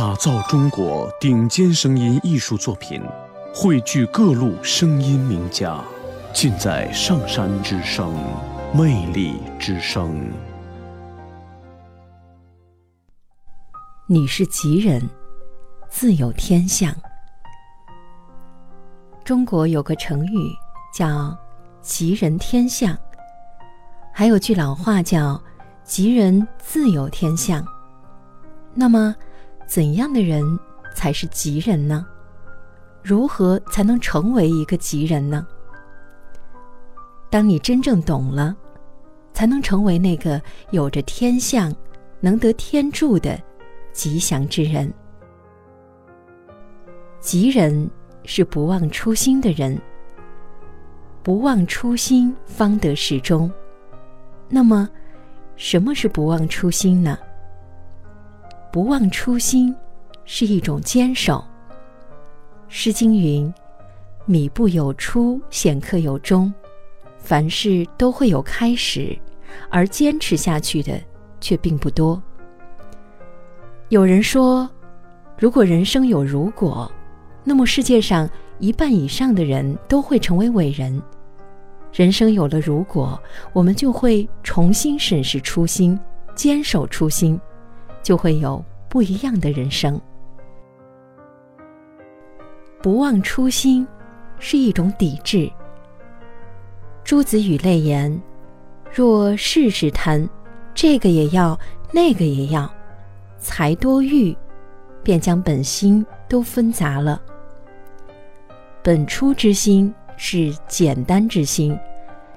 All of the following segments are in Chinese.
打造中国顶尖声音艺术作品，汇聚各路声音名家，尽在上山之声，魅力之声。你是吉人，自有天相。中国有个成语叫“吉人天相”，还有句老话叫“吉人自有天相”。那么，怎样的人才是吉人呢？如何才能成为一个吉人呢？当你真正懂了，才能成为那个有着天相、能得天助的吉祥之人。吉人是不忘初心的人，不忘初心方得始终。那么，什么是不忘初心呢？不忘初心，是一种坚守。《诗经》云：“米不有初，显克有终。”凡事都会有开始，而坚持下去的却并不多。有人说，如果人生有如果，那么世界上一半以上的人都会成为伟人。人生有了如果，我们就会重新审视初心，坚守初心。就会有不一样的人生。不忘初心，是一种抵制。朱子语类言：“若事事贪，这个也要，那个也要，才多欲，便将本心都分杂了。本初之心是简单之心，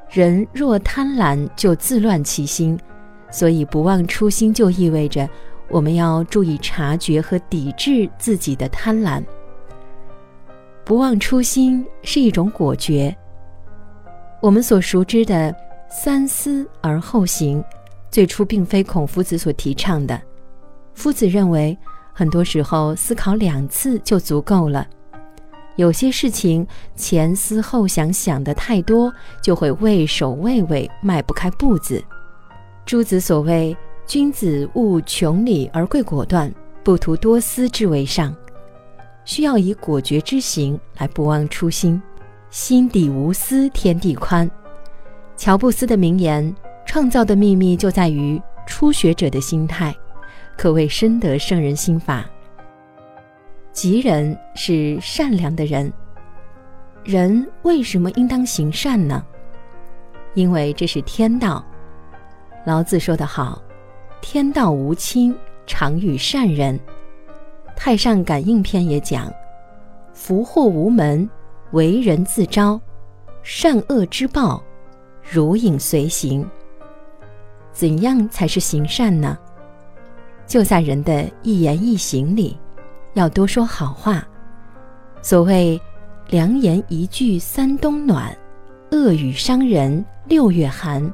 人若贪婪，就自乱其心。所以不忘初心，就意味着。”我们要注意察觉和抵制自己的贪婪。不忘初心是一种果决。我们所熟知的“三思而后行”，最初并非孔夫子所提倡的。夫子认为，很多时候思考两次就足够了。有些事情前思后想，想的太多，就会畏首畏尾，迈不开步子。诸子所谓。君子务穷理而贵果断，不图多思之为上。需要以果决之行来不忘初心。心底无私，天地宽。乔布斯的名言：“创造的秘密就在于初学者的心态”，可谓深得圣人心法。吉人是善良的人。人为什么应当行善呢？因为这是天道。老子说得好。天道无亲，常与善人。太上感应篇也讲：福祸无门，为人自招；善恶之报，如影随形。怎样才是行善呢？就在人的一言一行里，要多说好话。所谓良言一句三冬暖，恶语伤人六月寒。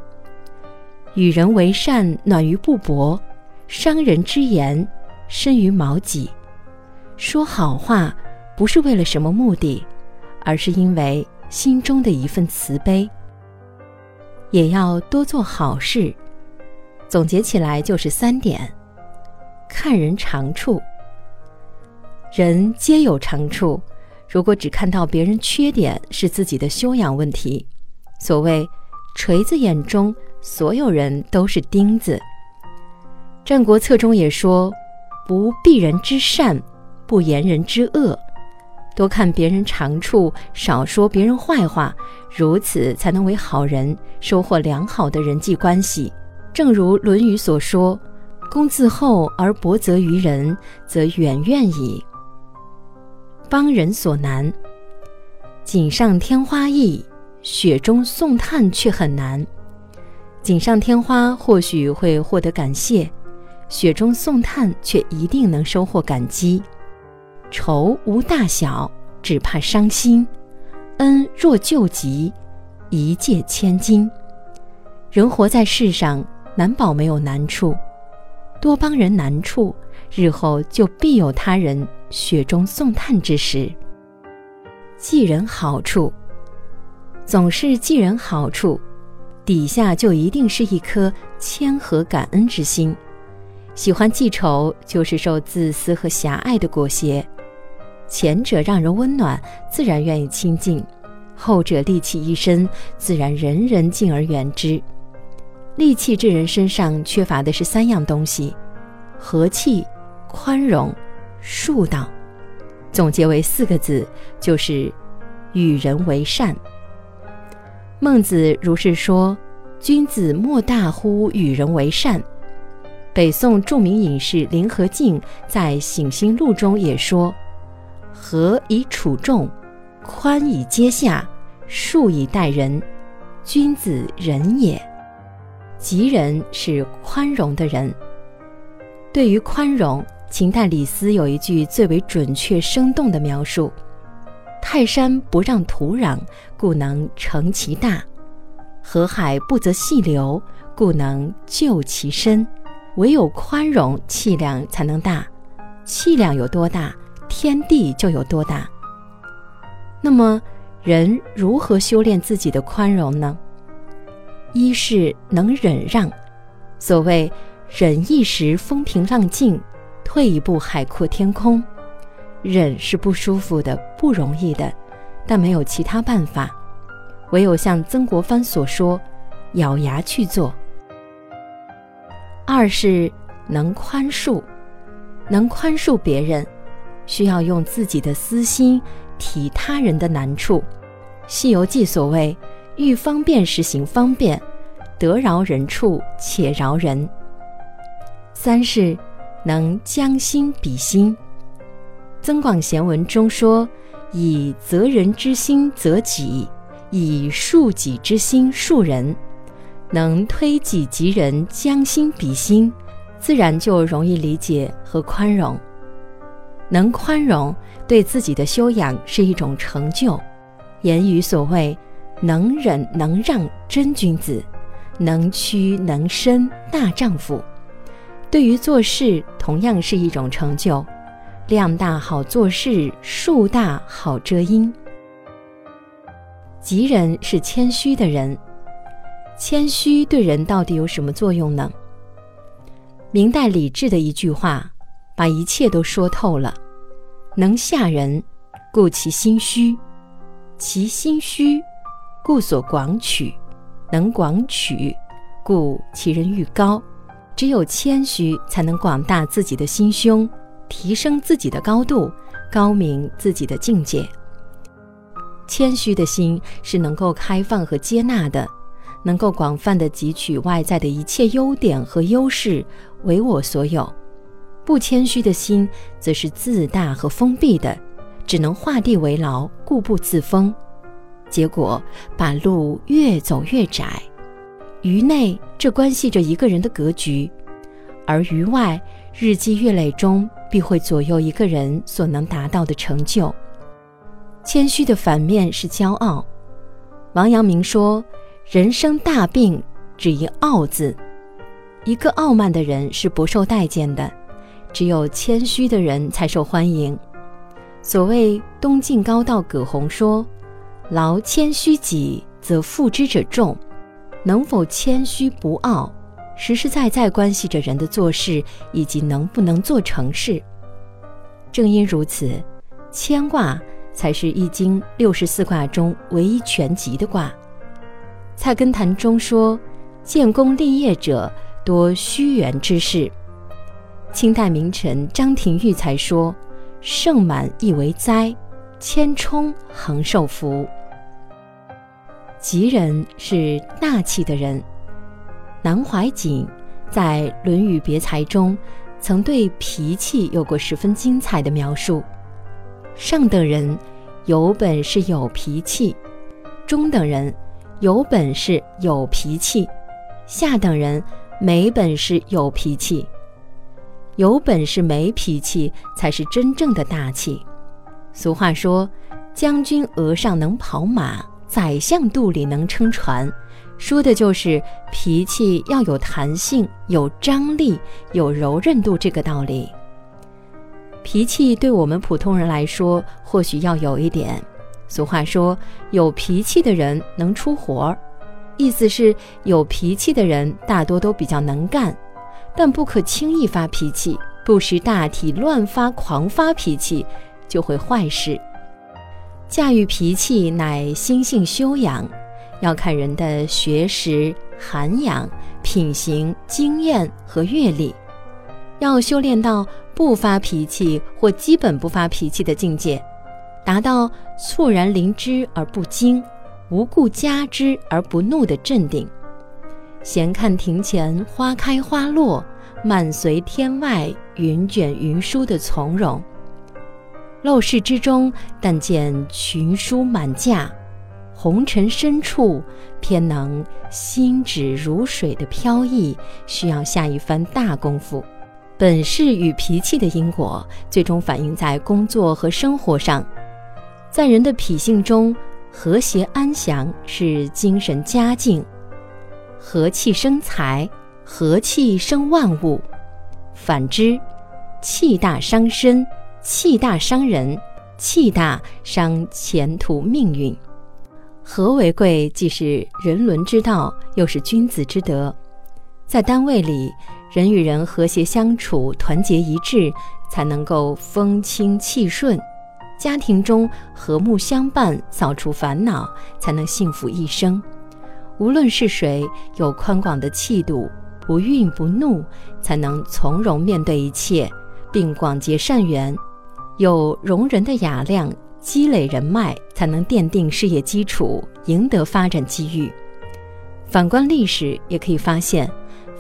与人为善，暖于布帛；伤人之言，深于矛戟。说好话，不是为了什么目的，而是因为心中的一份慈悲。也要多做好事。总结起来就是三点：看人长处。人皆有长处，如果只看到别人缺点，是自己的修养问题。所谓锤子眼中。所有人都是钉子，《战国策》中也说：“不避人之善，不言人之恶。”多看别人长处，少说别人坏话，如此才能为好人，收获良好的人际关系。正如《论语》所说：“公自厚而薄责于人，则远怨矣。”帮人所难，锦上添花易，雪中送炭却很难。锦上添花或许会获得感谢，雪中送炭却一定能收获感激。仇无大小，只怕伤心；恩若救急，一借千金。人活在世上，难保没有难处，多帮人难处，日后就必有他人雪中送炭之时。记人好处，总是记人好处。底下就一定是一颗谦和感恩之心，喜欢记仇，就是受自私和狭隘的裹挟。前者让人温暖，自然愿意亲近；后者戾气一身，自然人人敬而远之。戾气之人身上缺乏的是三样东西：和气、宽容、恕道。总结为四个字，就是与人为善。孟子如是说：“君子莫大乎与人为善。”北宋著名隐士林和靖在《醒心录》中也说：“和以处众，宽以接下，恕以待人，君子仁也。”吉人是宽容的人。对于宽容，秦代李斯有一句最为准确生动的描述：“泰山不让土壤，故能成其大；河海不择细流，故能就其深。唯有宽容，气量才能大。气量有多大，天地就有多大。那么，人如何修炼自己的宽容呢？一是能忍让，所谓忍一时风平浪静。”退一步，海阔天空。忍是不舒服的，不容易的，但没有其他办法，唯有像曾国藩所说，咬牙去做。二是能宽恕，能宽恕别人，需要用自己的私心体他人的难处。《西游记》所谓“欲方便时行方便，得饶人处且饶人”。三是。能将心比心，《增广贤文》中说：“以责人之心责己，以恕己之心恕人。”能推己及人，将心比心，自然就容易理解和宽容。能宽容，对自己的修养是一种成就。言语所谓“能忍能让，真君子；能屈能伸，大丈夫。”对于做事，同样是一种成就。量大好做事，树大好遮阴。吉人是谦虚的人，谦虚对人到底有什么作用呢？明代李治的一句话，把一切都说透了：能下人，故其心虚；其心虚，故所广取；能广取，故其人欲高。只有谦虚，才能广大自己的心胸，提升自己的高度，高明自己的境界。谦虚的心是能够开放和接纳的，能够广泛的汲取外在的一切优点和优势为我所有。不谦虚的心则是自大和封闭的，只能画地为牢，固步自封，结果把路越走越窄。于内，这关系着一个人的格局；而于外，日积月累中必会左右一个人所能达到的成就。谦虚的反面是骄傲。王阳明说：“人生大病，只一傲字。”一个傲慢的人是不受待见的，只有谦虚的人才受欢迎。所谓东晋高道葛洪说：“劳谦虚己，则负之者众。”能否谦虚不傲，实实在在关系着人的做事以及能不能做成事。正因如此，谦卦才是易经六十四卦中唯一全吉的卦。菜根谭中说：“建功立业者多虚圆之事。”清代名臣张廷玉才说：“盛满亦为灾，谦冲恒受福。”吉人是大气的人。南怀瑾在《论语别裁》中，曾对脾气有过十分精彩的描述：上等人有本事有脾气，中等人有本事有脾气，下等人没本事有脾气。有本事没脾气，才是真正的大气。俗话说：“将军额上能跑马。”宰相肚里能撑船，说的就是脾气要有弹性、有张力、有柔韧度这个道理。脾气对我们普通人来说，或许要有一点。俗话说，有脾气的人能出活儿，意思是有脾气的人大多都比较能干。但不可轻易发脾气，不识大体乱发狂发脾气，就会坏事。驾驭脾气乃心性修养，要看人的学识、涵养、品行、经验和阅历。要修炼到不发脾气或基本不发脾气的境界，达到猝然临之而不惊，无故加之而不怒的镇定。闲看庭前花开花落，漫随天外云卷云舒的从容。陋室之中，但见群书满架，红尘深处，偏能心止如水的飘逸，需要下一番大功夫。本事与脾气的因果，最终反映在工作和生活上。在人的脾性中，和谐安详是精神佳境。和气生财，和气生万物。反之，气大伤身，气大伤人，气大伤前途命运。和为贵，既是人伦之道，又是君子之德。在单位里。人与人和谐相处，团结一致，才能够风清气顺；家庭中和睦相伴，扫除烦恼，才能幸福一生。无论是谁，有宽广的气度，不愠不怒，才能从容面对一切，并广结善缘；有容人的雅量，积累人脉，才能奠定事业基础，赢得发展机遇。反观历史，也可以发现。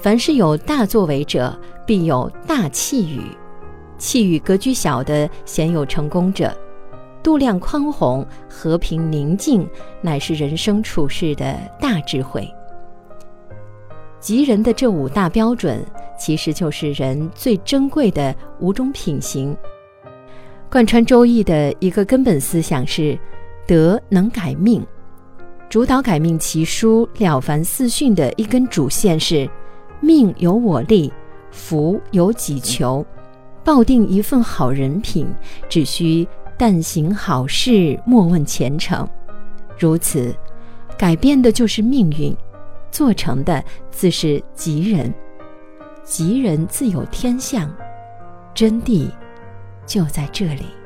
凡是有大作为者，必有大气宇；气宇格局小的，鲜有成功者。度量宽宏、和平宁静，乃是人生处事的大智慧。吉人的这五大标准，其实就是人最珍贵的五种品行。贯穿《周易》的一个根本思想是：德能改命。主导改命奇书《了凡四训》的一根主线是。命由我立，福由己求。抱定一份好人品，只需但行好事，莫问前程。如此，改变的就是命运，做成的自是吉人。吉人自有天相，真谛就在这里。